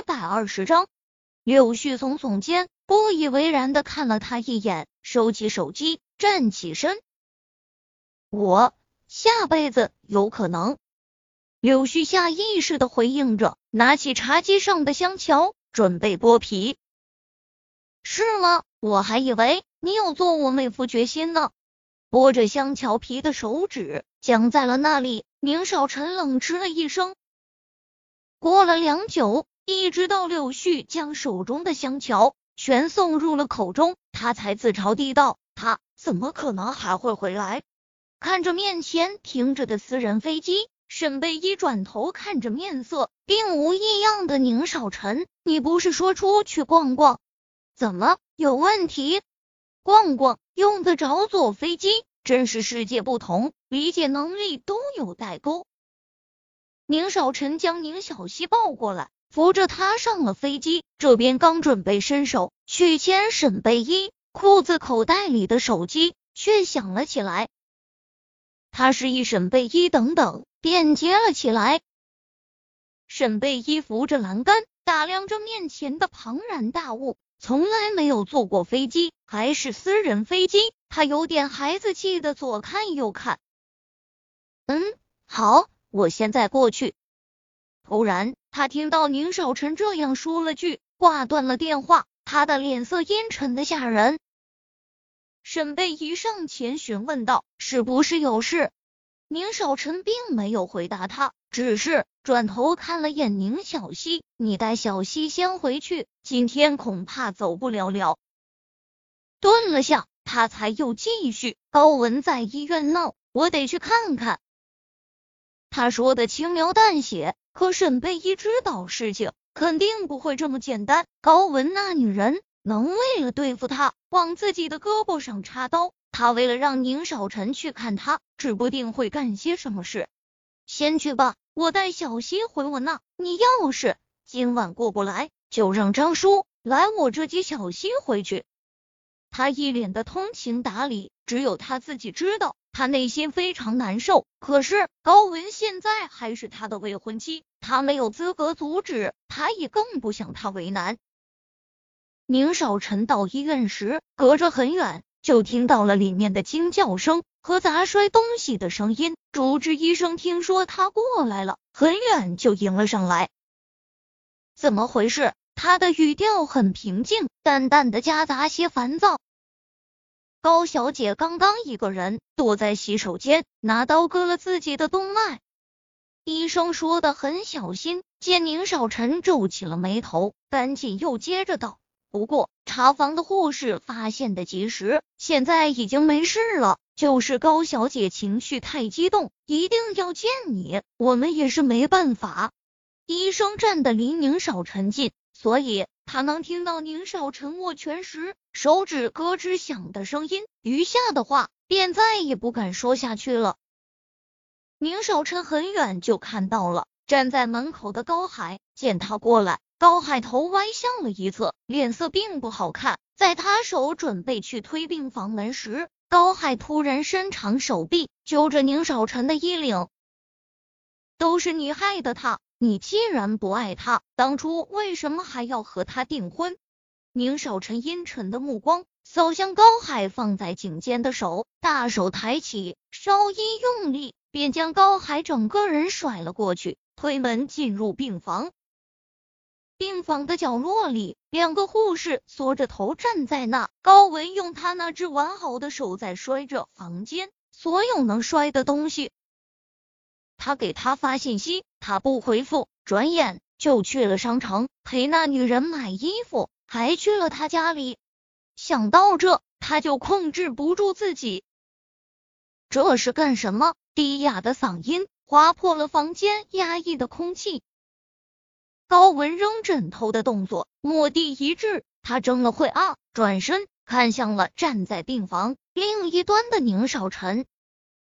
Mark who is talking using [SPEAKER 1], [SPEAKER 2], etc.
[SPEAKER 1] 一百二十章。柳絮耸耸肩，不以为然的看了他一眼，收起手机，站起身。我下辈子有可能。柳絮下意识的回应着，拿起茶几上的香桥，准备剥皮。是吗？我还以为你有做我妹夫决心呢。剥着香桥皮的手指僵在了那里。宁少臣冷嗤了一声。过了良久，一直到柳絮将手中的香条全送入了口中，他才自嘲地道：“他怎么可能还会回来？”看着面前停着的私人飞机，沈贝依转头看着面色并无异样的宁少臣：“你不是说出去逛逛？怎么有问题？逛逛用得着坐飞机？真是世界不同，理解能力都有代沟。”宁少臣将宁小溪抱过来，扶着他上了飞机。这边刚准备伸手去牵沈贝依，裤子口袋里的手机却响了起来。他示意沈贝依等等，便接了起来。沈贝依扶着栏杆，打量着面前的庞然大物，从来没有坐过飞机，还是私人飞机，他有点孩子气的左看右看。嗯，好，我现在过去。突然，他听到宁少臣这样说了句，挂断了电话。他的脸色阴沉的吓人。沈贝依上前询问道：“是不是有事？”宁少臣并没有回答他，只是转头看了眼宁小溪：“你带小溪先回去，今天恐怕走不了了。”顿了下，他才又继续：“高文在医院闹，我得去看看。”他说的轻描淡写，可沈贝依知道事情肯定不会这么简单。高文那女人。能为了对付他往自己的胳膊上插刀，他为了让宁少臣去看他，指不定会干些什么事。先去吧，我带小溪回我那。你要是今晚过不来，就让张叔来我这接小溪回去。他一脸的通情达理，只有他自己知道，他内心非常难受。可是高文现在还是他的未婚妻，他没有资格阻止，他也更不想他为难。宁少臣到医院时，隔着很远就听到了里面的惊叫声和砸摔东西的声音。主治医生听说他过来了，很远就迎了上来。怎么回事？他的语调很平静，淡淡的夹杂些烦躁。高小姐刚刚一个人躲在洗手间，拿刀割了自己的动脉。医生说的很小心。见宁少臣皱起了眉头，赶紧又接着道。不过查房的护士发现的及时，现在已经没事了。就是高小姐情绪太激动，一定要见你，我们也是没办法。医生站的离宁少臣近，所以他能听到宁少臣握拳时手指咯吱响的声音，余下的话便再也不敢说下去了。宁少臣很远就看到了站在门口的高海，见他过来。高海头歪向了一侧，脸色并不好看。在他手准备去推病房门时，高海突然伸长手臂，揪着宁少臣的衣领。都是你害的他，你既然不爱他，当初为什么还要和他订婚？宁少臣阴沉的目光扫向高海放在颈间的手，大手抬起，稍一用力，便将高海整个人甩了过去，推门进入病房。病房的角落里，两个护士缩着头站在那。高文用他那只完好的手在摔着房间所有能摔的东西。他给他发信息，他不回复，转眼就去了商场陪那女人买衣服，还去了他家里。想到这，他就控制不住自己。这是干什么？低哑的嗓音划破了房间压抑的空气。高文扔枕头的动作蓦地一滞，他怔了会啊，转身看向了站在病房另一端的宁少臣。